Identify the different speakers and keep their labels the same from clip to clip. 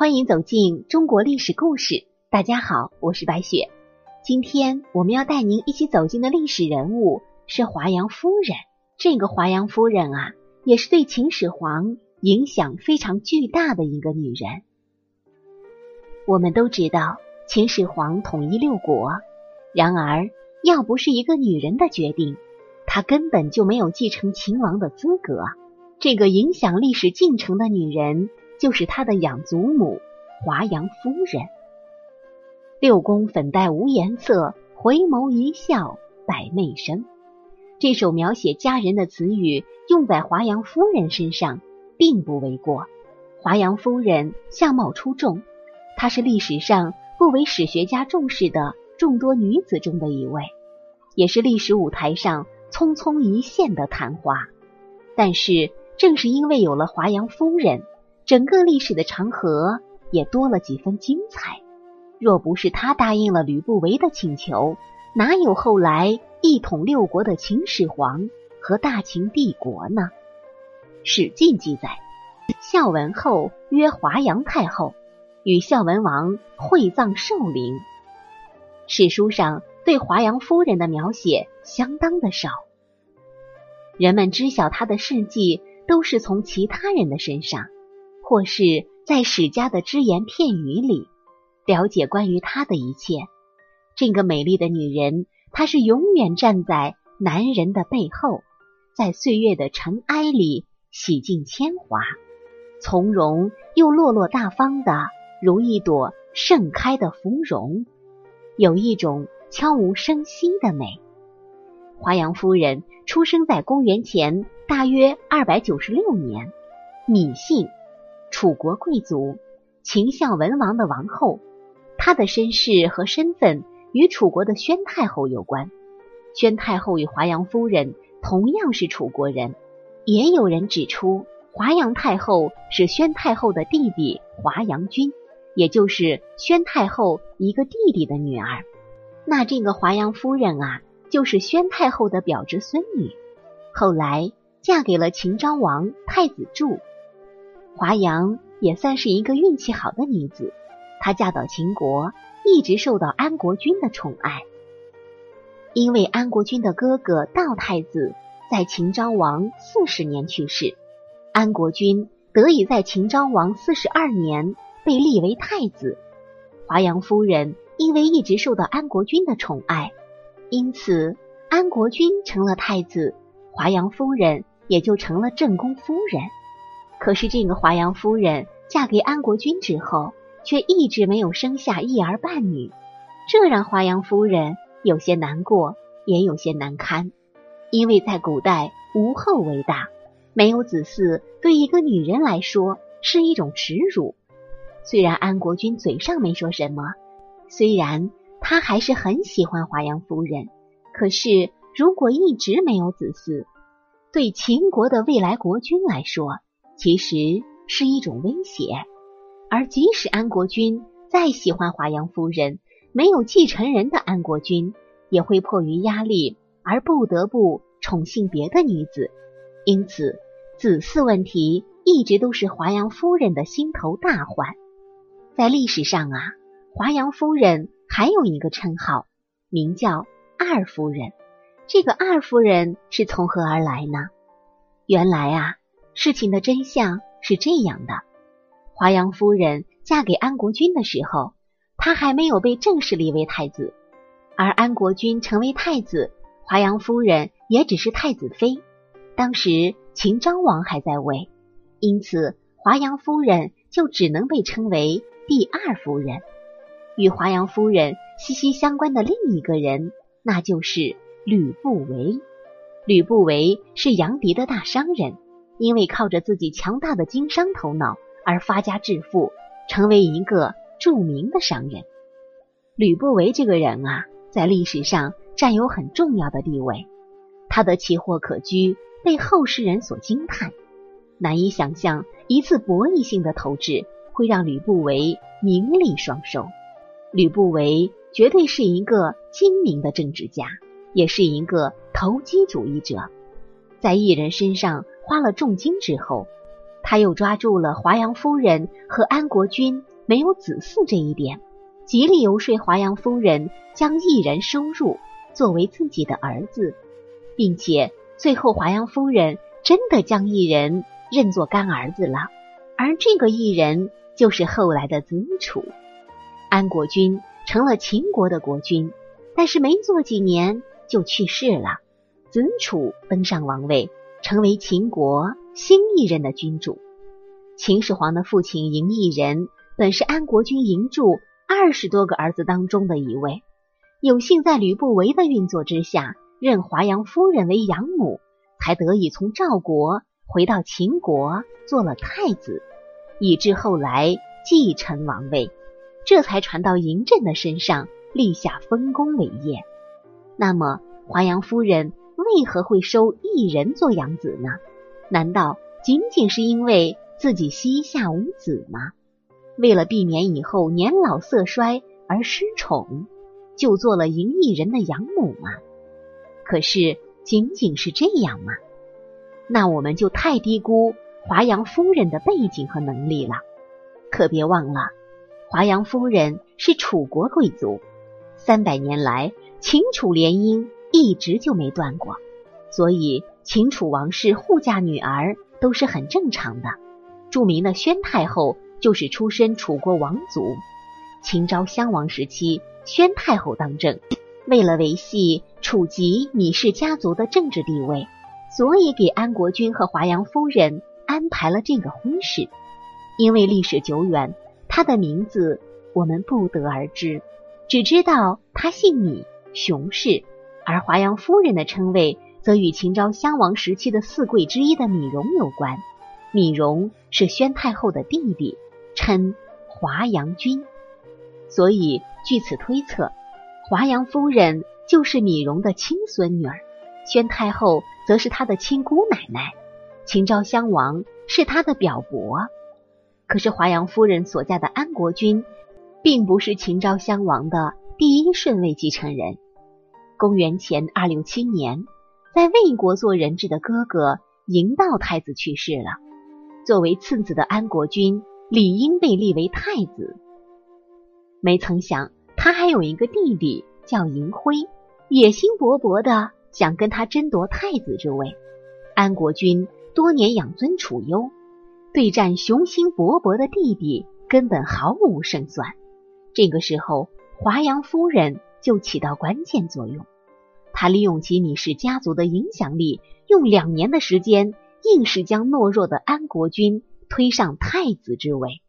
Speaker 1: 欢迎走进中国历史故事。大家好，我是白雪。今天我们要带您一起走进的历史人物是华阳夫人。这个华阳夫人啊，也是对秦始皇影响非常巨大的一个女人。我们都知道秦始皇统一六国，然而要不是一个女人的决定，他根本就没有继承秦王的资格。这个影响历史进程的女人。就是他的养祖母华阳夫人。六宫粉黛无颜色，回眸一笑百媚生。这首描写佳人的词语用在华阳夫人身上，并不为过。华阳夫人相貌出众，她是历史上不为史学家重视的众多女子中的一位，也是历史舞台上匆匆一现的昙花。但是，正是因为有了华阳夫人。整个历史的长河也多了几分精彩。若不是他答应了吕不韦的请求，哪有后来一统六国的秦始皇和大秦帝国呢？《史记》记载，孝文后约华阳太后，与孝文王会葬寿陵。史书上对华阳夫人的描写相当的少，人们知晓她的事迹都是从其他人的身上。或是在史家的只言片语里了解关于她的一切。这个美丽的女人，她是永远站在男人的背后，在岁月的尘埃里洗尽铅华，从容又落落大方的，如一朵盛开的芙蓉，有一种悄无声息的美。华阳夫人出生在公元前大约二百九十六年，芈姓。楚国贵族秦孝文王的王后，她的身世和身份与楚国的宣太后有关。宣太后与华阳夫人同样是楚国人，也有人指出华阳太后是宣太后的弟弟华阳君，也就是宣太后一个弟弟的女儿。那这个华阳夫人啊，就是宣太后的表侄孙女，后来嫁给了秦昭王太子柱。华阳也算是一个运气好的女子，她嫁到秦国，一直受到安国君的宠爱。因为安国君的哥哥道太子在秦昭王四十年去世，安国君得以在秦昭王四十二年被立为太子。华阳夫人因为一直受到安国君的宠爱，因此安国君成了太子，华阳夫人也就成了正宫夫人。可是，这个华阳夫人嫁给安国君之后，却一直没有生下一儿半女，这让华阳夫人有些难过，也有些难堪。因为在古代，无后为大，没有子嗣对一个女人来说是一种耻辱。虽然安国君嘴上没说什么，虽然他还是很喜欢华阳夫人，可是如果一直没有子嗣，对秦国的未来国君来说，其实是一种威胁，而即使安国君再喜欢华阳夫人，没有继承人的安国君也会迫于压力而不得不宠幸别的女子。因此，子嗣问题一直都是华阳夫人的心头大患。在历史上啊，华阳夫人还有一个称号，名叫二夫人。这个二夫人是从何而来呢？原来啊。事情的真相是这样的：华阳夫人嫁给安国君的时候，她还没有被正式立为太子；而安国君成为太子，华阳夫人也只是太子妃。当时秦昭王还在位，因此华阳夫人就只能被称为第二夫人。与华阳夫人息息相关的另一个人，那就是吕不韦。吕不韦是杨迪的大商人。因为靠着自己强大的经商头脑而发家致富，成为一个著名的商人。吕不韦这个人啊，在历史上占有很重要的地位。他的奇货可居被后世人所惊叹，难以想象一次博弈性的投掷会让吕不韦名利双收。吕不韦绝对是一个精明的政治家，也是一个投机主义者，在一人身上。花了重金之后，他又抓住了华阳夫人和安国君没有子嗣这一点，极力游说华阳夫人将异人收入作为自己的儿子，并且最后华阳夫人真的将异人认作干儿子了，而这个异人就是后来的子楚。安国君成了秦国的国君，但是没做几年就去世了，子楚登上王位，成为秦国新一任的君主。秦始皇的父亲嬴异人本是安国君嬴柱二十多个儿子当中的一位，有幸在吕不韦的运作之下，认华阳夫人为养母，才得以从赵国回到秦国做了太子，以致后来继承王位。这才传到嬴政的身上，立下丰功伟业。那么，华阳夫人为何会收异人做养子呢？难道仅仅是因为自己膝下无子吗？为了避免以后年老色衰而失宠，就做了赢异人的养母吗？可是，仅仅是这样吗？那我们就太低估华阳夫人的背景和能力了。可别忘了。华阳夫人是楚国贵族，三百年来秦楚联姻一直就没断过，所以秦楚王室互嫁女儿都是很正常的。著名的宣太后就是出身楚国王族。秦昭襄王时期，宣太后当政，为了维系楚籍芈氏家族的政治地位，所以给安国君和华阳夫人安排了这个婚事。因为历史久远。他的名字我们不得而知，只知道他姓芈，熊氏。而华阳夫人的称谓则与秦昭襄王时期的四贵之一的芈戎有关。芈戎是宣太后的弟弟，称华阳君。所以据此推测，华阳夫人就是芈戎的亲孙女儿，宣太后则是他的亲姑奶奶，秦昭襄王是他的表伯。可是华阳夫人所嫁的安国君，并不是秦昭襄王的第一顺位继承人。公元前二六七年，在魏国做人质的哥哥嬴道太子去世了，作为次子的安国君理应被立为太子。没曾想他还有一个弟弟叫嬴辉，野心勃勃的想跟他争夺太子之位。安国君多年养尊处优。对战雄心勃勃的弟弟，根本毫无胜算。这个时候，华阳夫人就起到关键作用。他利用其米氏家族的影响力，用两年的时间，硬是将懦弱的安国君推上太子之位。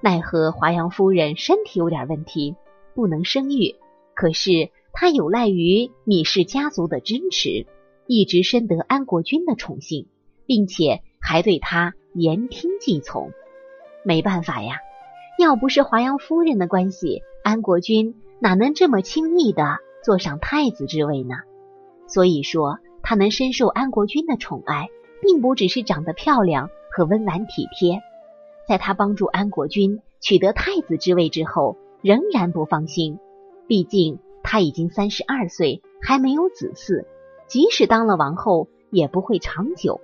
Speaker 1: 奈何华阳夫人身体有点问题，不能生育。可是她有赖于米氏家族的支持，一直深得安国君的宠幸，并且还对他。言听计从，没办法呀！要不是华阳夫人的关系，安国君哪能这么轻易的坐上太子之位呢？所以说，他能深受安国君的宠爱，并不只是长得漂亮和温婉体贴。在他帮助安国君取得太子之位之后，仍然不放心。毕竟他已经三十二岁，还没有子嗣，即使当了王后，也不会长久。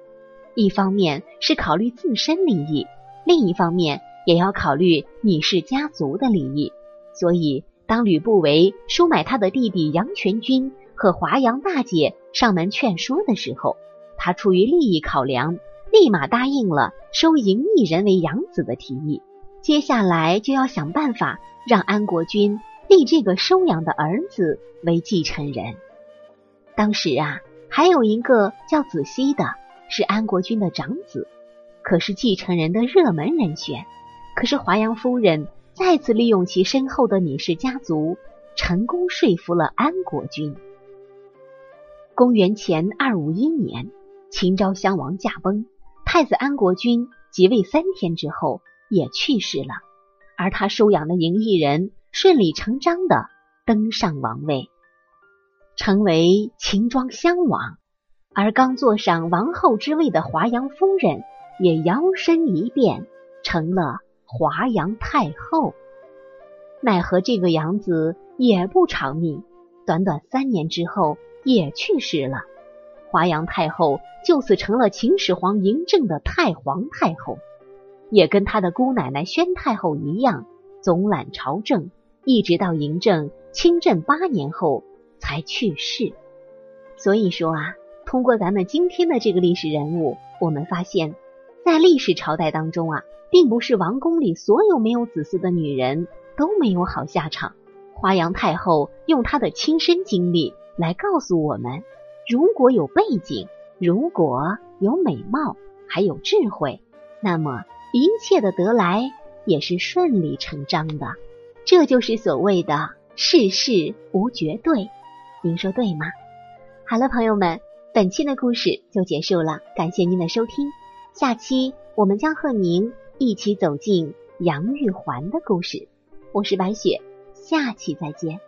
Speaker 1: 一方面是考虑自身利益，另一方面也要考虑芈氏家族的利益。所以，当吕不韦收买他的弟弟杨全军和华阳大姐上门劝说的时候，他出于利益考量，立马答应了收嬴异人为养子的提议。接下来就要想办法让安国君立这个收养的儿子为继承人。当时啊，还有一个叫子熙的。是安国君的长子，可是继承人的热门人选。可是华阳夫人再次利用其深厚的芈氏家族，成功说服了安国君。公元前二五一年，秦昭襄王驾崩，太子安国君即位三天之后也去世了，而他收养的嬴异人顺理成章的登上王位，成为秦庄襄王。而刚坐上王后之位的华阳夫人，也摇身一变成了华阳太后。奈何这个养子也不长命，短短三年之后也去世了。华阳太后就此成了秦始皇嬴政的太皇太后。也跟他的姑奶奶宣太后一样，总揽朝政，一直到嬴政亲政八年后才去世。所以说啊，通过咱们今天的这个历史人物，我们发现，在历史朝代当中啊，并不是王宫里所有没有子嗣的女人都没有好下场。华阳太后用她的亲身经历来告诉我们：如果有背景，如果有美貌，还有智慧，那么一切的得来也是顺理成章的。这就是所谓的世事无绝对。您说对吗？好了，朋友们，本期的故事就结束了，感谢您的收听。下期我们将和您一起走进杨玉环的故事。我是白雪，下期再见。